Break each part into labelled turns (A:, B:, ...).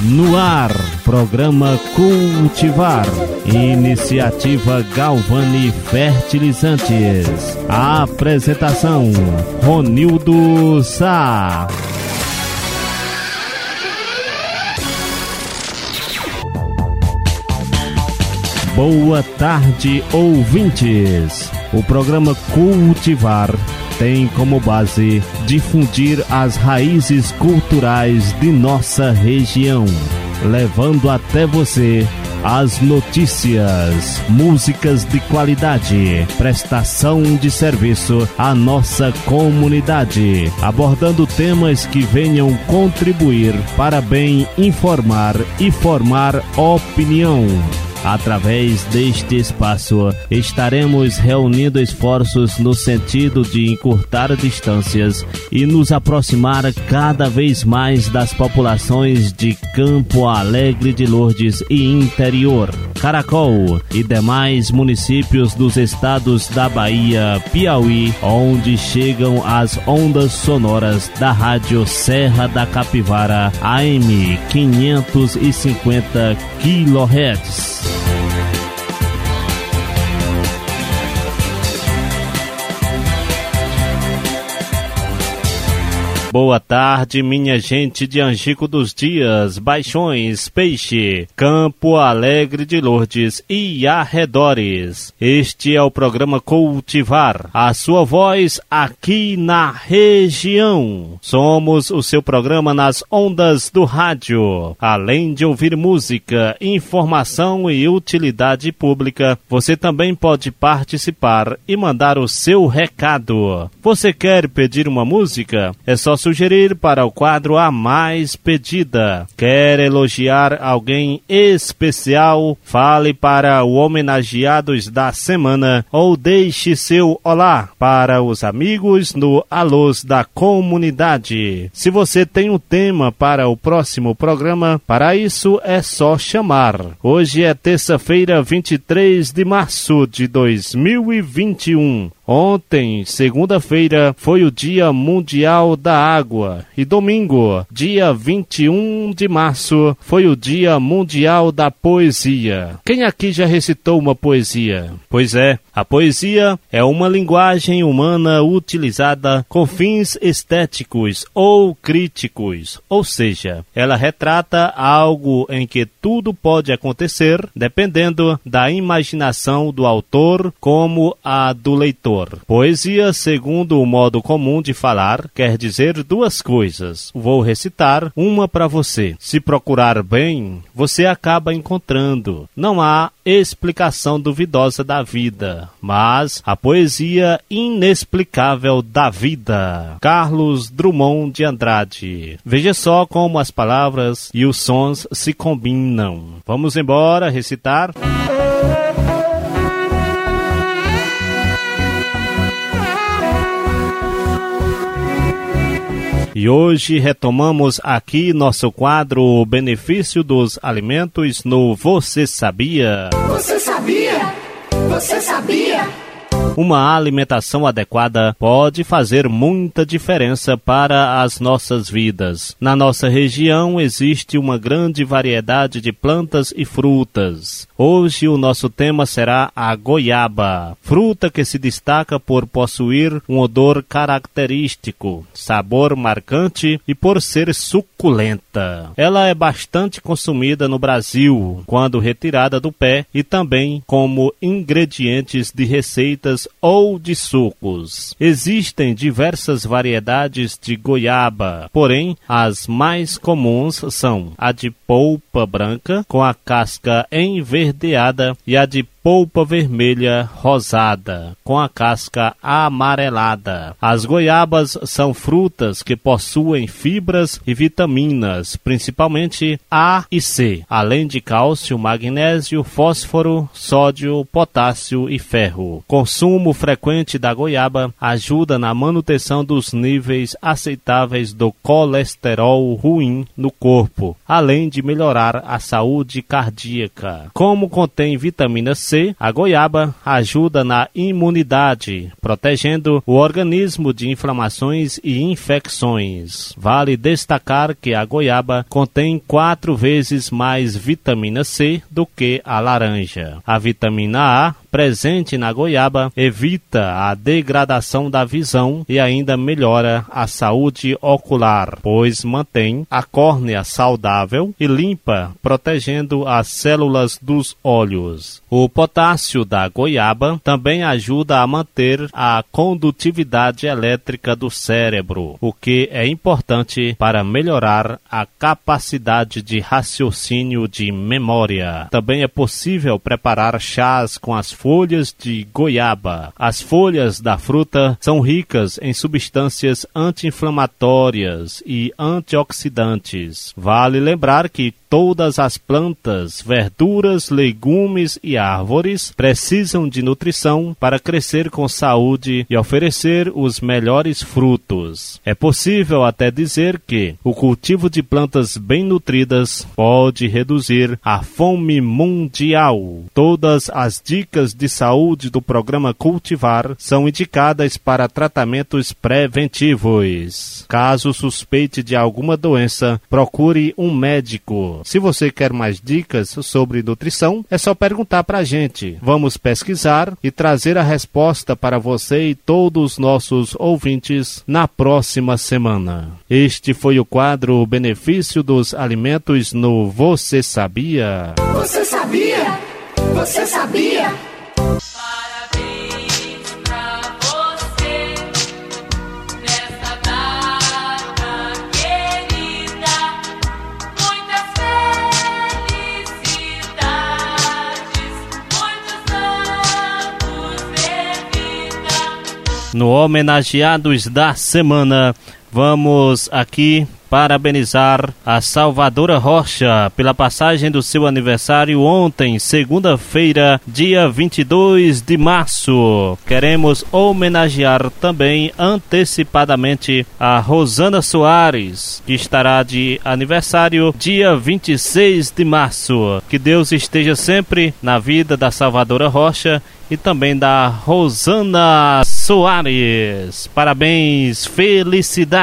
A: No ar, programa Cultivar. Iniciativa Galvani Fertilizantes. Apresentação: Ronildo Sá. Boa tarde, ouvintes. O programa Cultivar tem como base difundir as raízes culturais de nossa região, levando até você as notícias, músicas de qualidade, prestação de serviço à nossa comunidade, abordando temas que venham contribuir para bem informar e formar opinião. Através deste espaço, estaremos reunindo esforços no sentido de encurtar distâncias e nos aproximar cada vez mais das populações de Campo Alegre de Lourdes e interior, Caracol e demais municípios dos estados da Bahia, Piauí, onde chegam as ondas sonoras da Rádio Serra da Capivara AM 550 kHz. Boa tarde, minha gente de Angico dos Dias, Baixões, Peixe, Campo Alegre de Lourdes e arredores. Este é o programa Cultivar, a sua voz aqui na região. Somos o seu programa nas ondas do rádio. Além de ouvir música, informação e utilidade pública, você também pode participar e mandar o seu recado. Você quer pedir uma música? É só sugerir para o quadro A Mais Pedida. Quer elogiar alguém especial? Fale para o homenageados da semana ou deixe seu olá para os amigos no Alôs da comunidade. Se você tem um tema para o próximo programa, para isso é só chamar. Hoje é terça-feira, 23 de março de 2021. Ontem, segunda-feira, foi o Dia Mundial da Água e domingo, dia 21 de março, foi o Dia Mundial da Poesia. Quem aqui já recitou uma poesia? Pois é, a poesia é uma linguagem humana utilizada com fins estéticos ou críticos, ou seja, ela retrata algo em que tudo pode acontecer dependendo da imaginação do autor como a do leitor. Poesia, segundo o modo comum de falar, quer dizer duas coisas. Vou recitar uma para você. Se procurar bem, você acaba encontrando. Não há explicação duvidosa da vida, mas a poesia inexplicável da vida. Carlos Drummond de Andrade. Veja só como as palavras e os sons se combinam. Vamos embora recitar. E hoje retomamos aqui nosso quadro Benefício dos Alimentos no Você Sabia?
B: Você sabia? Você sabia?
A: Uma alimentação adequada pode fazer muita diferença para as nossas vidas. Na nossa região existe uma grande variedade de plantas e frutas. Hoje o nosso tema será a goiaba, fruta que se destaca por possuir um odor característico, sabor marcante e por ser suculenta. Ela é bastante consumida no Brasil quando retirada do pé e também como ingredientes de receitas ou de sucos. Existem diversas variedades de goiaba, porém as mais comuns são a de polpa branca com a casca enverdeada e a de polpa vermelha rosada, com a casca amarelada. As goiabas são frutas que possuem fibras e vitaminas, principalmente A e C, além de cálcio, magnésio, fósforo, sódio, potássio e ferro. Consumo consumo frequente da goiaba ajuda na manutenção dos níveis aceitáveis do colesterol ruim no corpo, além de melhorar a saúde cardíaca. Como contém vitamina C, a goiaba ajuda na imunidade, protegendo o organismo de inflamações e infecções. Vale destacar que a goiaba contém quatro vezes mais vitamina C do que a laranja. A vitamina A presente na goiaba evita a degradação da visão e ainda melhora a saúde ocular, pois mantém a córnea saudável e limpa, protegendo as células dos olhos. O potássio da goiaba também ajuda a manter a condutividade elétrica do cérebro, o que é importante para melhorar a capacidade de raciocínio de memória. Também é possível preparar chás com as folhas de goiaba. As folhas da fruta são ricas em substâncias anti-inflamatórias e antioxidantes. Vale lembrar que todas as plantas, verduras, legumes e árvores precisam de nutrição para crescer com saúde e oferecer os melhores frutos. É possível até dizer que o cultivo de plantas bem nutridas pode reduzir a fome mundial. Todas as dicas de saúde do programa Cultivar são indicadas para tratamentos preventivos. Caso suspeite de alguma doença, procure um médico. Se você quer mais dicas sobre nutrição, é só perguntar para a gente. Vamos pesquisar e trazer a resposta para você e todos os nossos ouvintes na próxima semana. Este foi o quadro Benefício dos Alimentos no Você Sabia?
B: Você sabia? Você sabia?
A: No Homenageados da Semana. Vamos aqui parabenizar a Salvadora Rocha pela passagem do seu aniversário ontem, segunda-feira, dia 22 de março. Queremos homenagear também antecipadamente a Rosana Soares, que estará de aniversário dia 26 de março. Que Deus esteja sempre na vida da Salvadora Rocha e também da Rosana Soares. Parabéns, felicidades.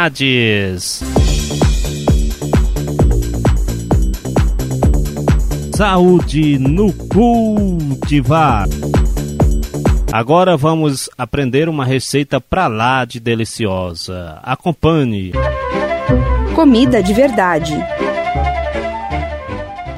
A: Saúde no cultivar. Agora vamos aprender uma receita pra lá de deliciosa. Acompanhe.
C: Comida de verdade.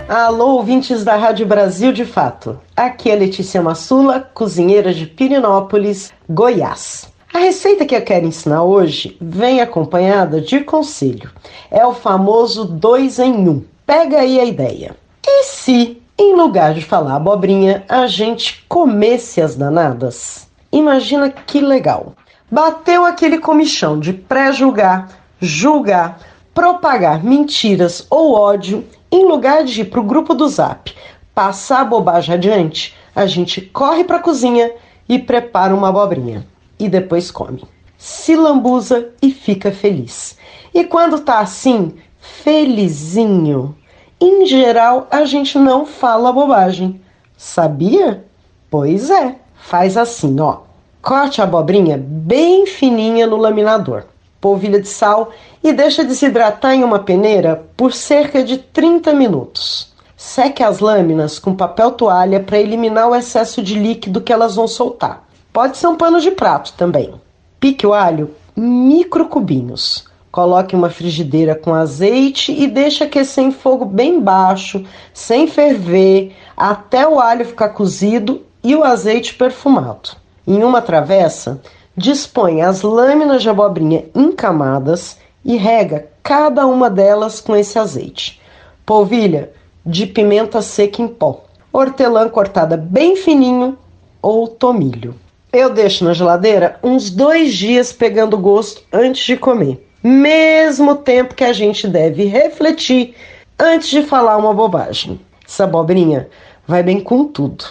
D: Alô, ouvintes da Rádio Brasil de Fato. Aqui é Letícia Massula, cozinheira de Pirinópolis, Goiás. A receita que eu quero ensinar hoje vem acompanhada de conselho. É o famoso dois em um. Pega aí a ideia. E se, em lugar de falar abobrinha, a gente comesse as danadas? Imagina que legal. Bateu aquele comichão de pré-julgar, julgar, propagar mentiras ou ódio, em lugar de ir para o grupo do Zap passar a bobagem adiante, a gente corre para a cozinha e prepara uma abobrinha. E depois come. Se lambuza e fica feliz. E quando tá assim, felizinho, em geral, a gente não fala bobagem. Sabia? Pois é. Faz assim, ó. Corte a abobrinha bem fininha no laminador. Polvilha de sal e deixa desidratar em uma peneira por cerca de 30 minutos. Seque as lâminas com papel toalha para eliminar o excesso de líquido que elas vão soltar. Pode ser um pano de prato também. Pique o alho micro cubinhos. Coloque uma frigideira com azeite e deixe aquecer em fogo bem baixo, sem ferver, até o alho ficar cozido e o azeite perfumado. Em uma travessa, dispõe as lâminas de abobrinha em camadas e rega cada uma delas com esse azeite. Polvilha de pimenta seca em pó, hortelã cortada bem fininho ou tomilho. Eu deixo na geladeira uns dois dias pegando gosto antes de comer mesmo tempo que a gente deve refletir antes de falar uma bobagem. Essa abobrinha vai bem com tudo: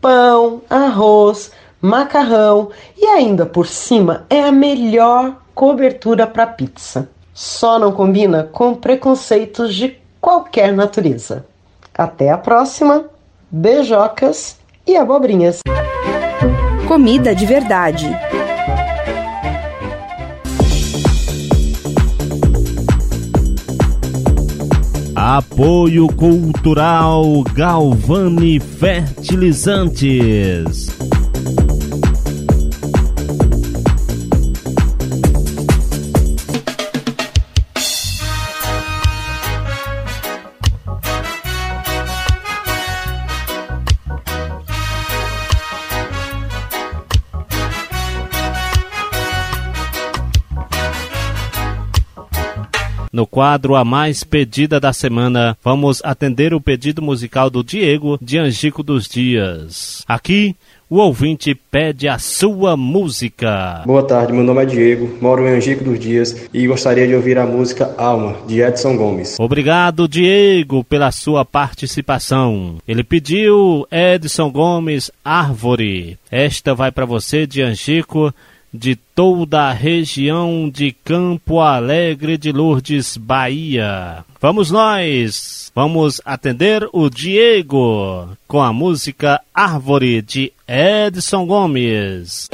D: pão, arroz, macarrão e ainda por cima é a melhor cobertura para pizza. Só não combina com preconceitos de qualquer natureza. Até a próxima, beijocas e abobrinhas.
C: Comida de verdade.
E: Apoio Cultural Galvani Fertilizantes. No quadro A Mais Pedida da Semana, vamos atender o pedido musical do Diego de Angico dos Dias. Aqui, o ouvinte pede a sua música.
F: Boa tarde, meu nome é Diego, moro em Angico dos Dias e gostaria de ouvir a música Alma, de Edson Gomes.
E: Obrigado, Diego, pela sua participação. Ele pediu Edson Gomes Árvore. Esta vai para você de Angico de toda a região de Campo Alegre de Lourdes, Bahia. Vamos nós! Vamos atender o Diego com a música Árvore de Edson Gomes.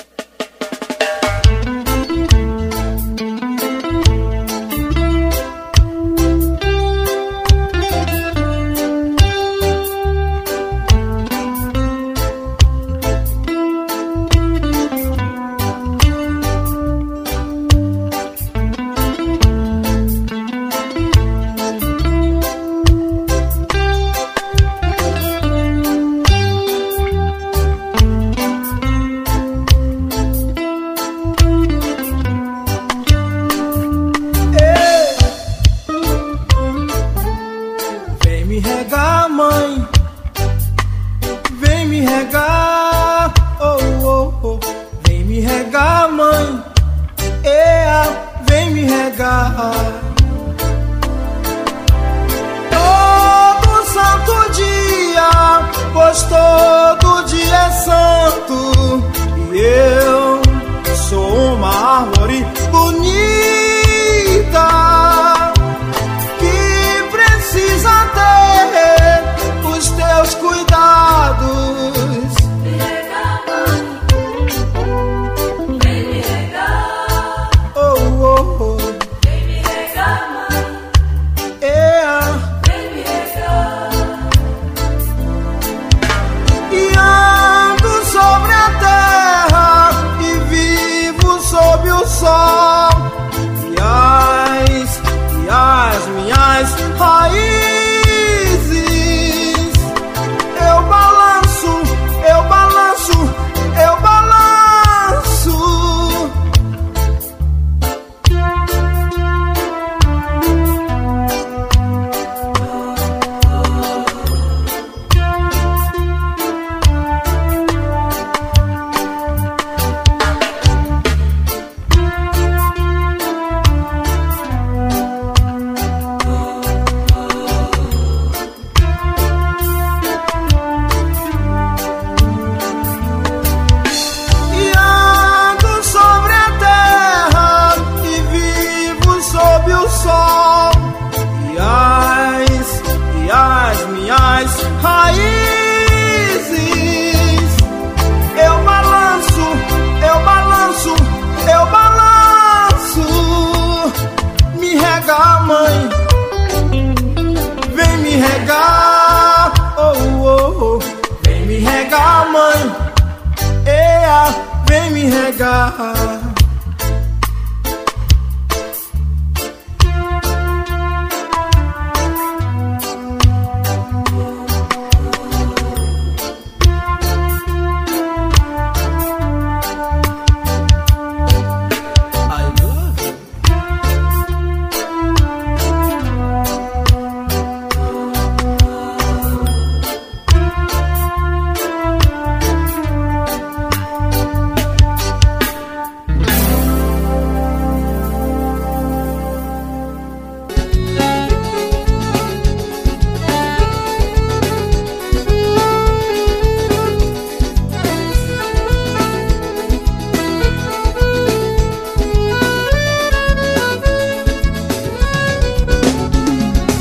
E: God.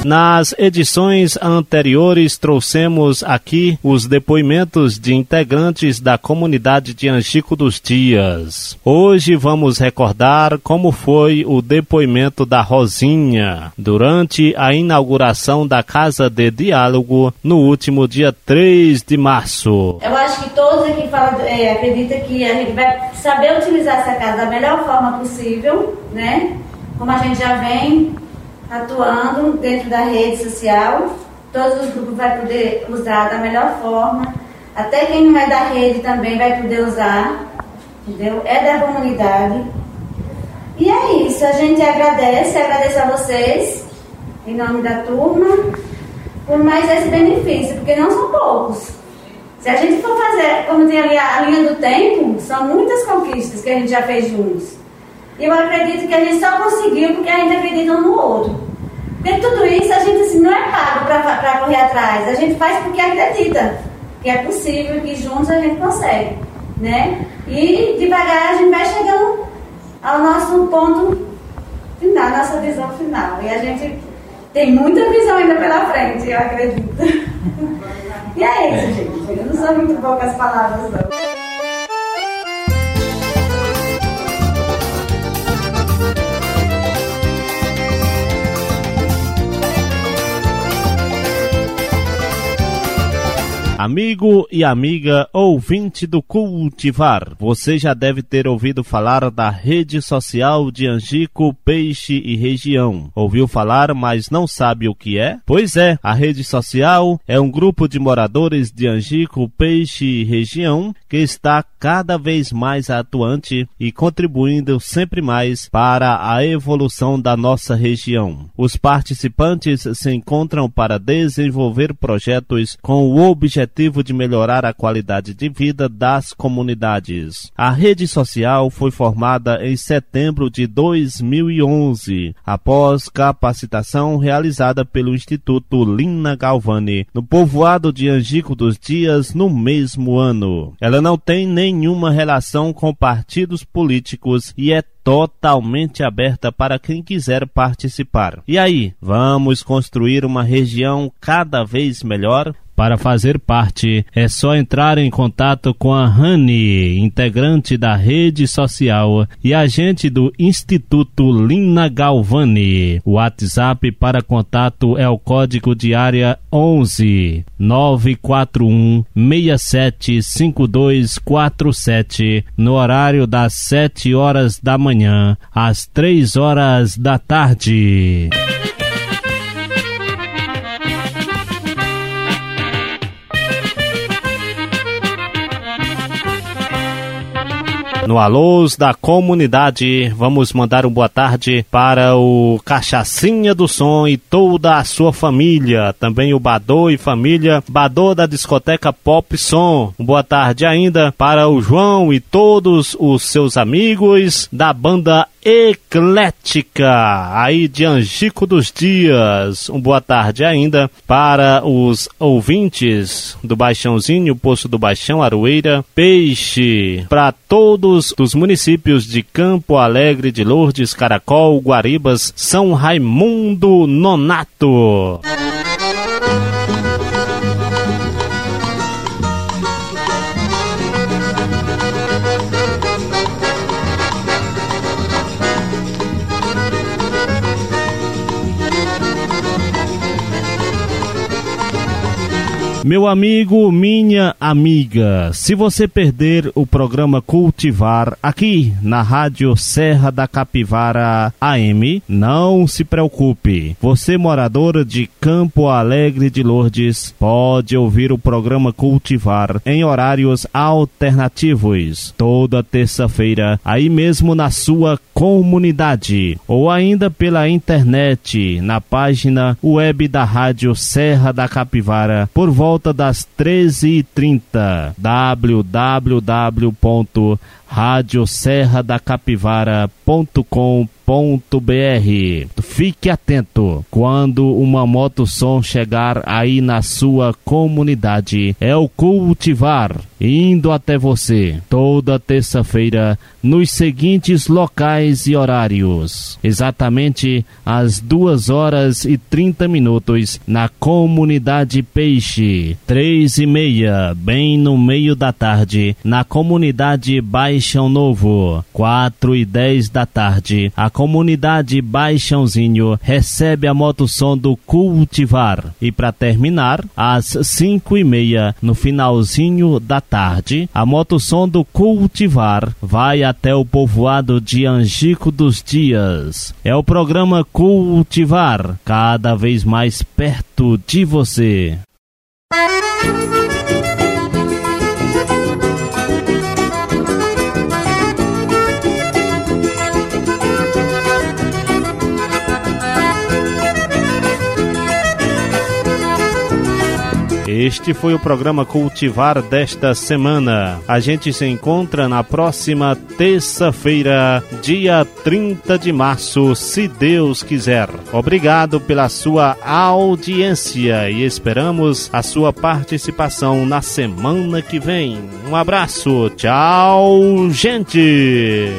A: Nas edições anteriores trouxemos aqui os depoimentos de integrantes da comunidade de Anchico dos Dias. Hoje vamos recordar como foi o depoimento da Rosinha durante a inauguração da Casa de Diálogo no último dia 3 de março.
G: Eu acho que todos aqui falam, é, acreditam que a gente vai saber utilizar essa casa da melhor forma possível, né? Como a gente já vem atuando dentro da rede social. Todos os grupos vão poder usar da melhor forma. Até quem não é da rede também vai poder usar. Entendeu? É da comunidade. E é isso. A gente agradece, agradece a vocês, em nome da turma, por mais esse benefício, porque não são poucos. Se a gente for fazer, como tem ali a linha do tempo, são muitas conquistas que a gente já fez juntos. E eu acredito que a gente só conseguiu porque a gente acredita no. Porque tudo isso a gente assim, não é pago para correr atrás. A gente faz porque acredita que é possível que juntos a gente consegue. Né? E devagar a gente vai chegando ao nosso ponto final, nossa visão final. E a gente tem muita visão ainda pela frente, eu acredito. e é isso, gente. Eu não sou muito boa com as palavras, não.
A: Amigo e amiga ouvinte do Cultivar, você já deve ter ouvido falar da rede social de Angico, Peixe e Região. Ouviu falar, mas não sabe o que é? Pois é, a rede social é um grupo de moradores de Angico, Peixe e Região que está cada vez mais atuante e contribuindo sempre mais para a evolução da nossa região. Os participantes se encontram para desenvolver projetos com o objetivo objetivo de melhorar a qualidade de vida das comunidades. A rede social foi formada em setembro de 2011, após capacitação realizada pelo Instituto Lina Galvani, no povoado de Angico dos Dias, no mesmo ano. Ela não tem nenhuma relação com partidos políticos e é totalmente aberta para quem quiser participar. E aí, vamos construir uma região cada vez melhor? Para fazer parte, é só entrar em contato com a Rani, integrante da rede social e agente do Instituto Lina Galvani. O WhatsApp para contato é o código de área 11 941 675247 no horário das 7 horas da manhã às 3 horas da tarde. No Alôs da Comunidade, vamos mandar um boa tarde para o Cachacinha do Som e toda a sua família. Também o Badô e família, Badô da discoteca Pop Som. Boa tarde ainda para o João e todos os seus amigos da banda eclética aí de Angico dos Dias. Um boa tarde ainda para os ouvintes do Baixãozinho, Poço do Baixão, Aroeira, Peixe, para todos os municípios de Campo Alegre, de Lourdes, Caracol, Guaribas, São Raimundo Nonato. Meu amigo, minha amiga, se você perder o programa Cultivar aqui na Rádio Serra da Capivara AM, não se preocupe. Você, morador de Campo Alegre de Lourdes, pode ouvir o programa Cultivar em horários alternativos, toda terça-feira, aí mesmo na sua comunidade, ou ainda pela internet, na página web da Rádio Serra da Capivara, por volta das 13h30. www Rádio Serra da Capivara.com.br Fique atento quando uma motossom chegar aí na sua comunidade. É o cultivar indo até você toda terça-feira nos seguintes locais e horários. Exatamente às duas horas e trinta minutos na comunidade Peixe. Três e meia, bem no meio da tarde, na comunidade Baixão Novo. Quatro e dez da tarde, a comunidade Baixãozinho recebe a motossom do Cultivar. E para terminar, às cinco e meia, no finalzinho da tarde, a motossom do Cultivar vai até o povoado de Angico dos Dias. É o programa Cultivar, cada vez mais perto de você. Este foi o programa Cultivar desta semana. A gente se encontra na próxima terça-feira, dia 30 de março, se Deus quiser. Obrigado pela sua audiência e esperamos a sua participação na semana que vem. Um abraço, tchau, gente!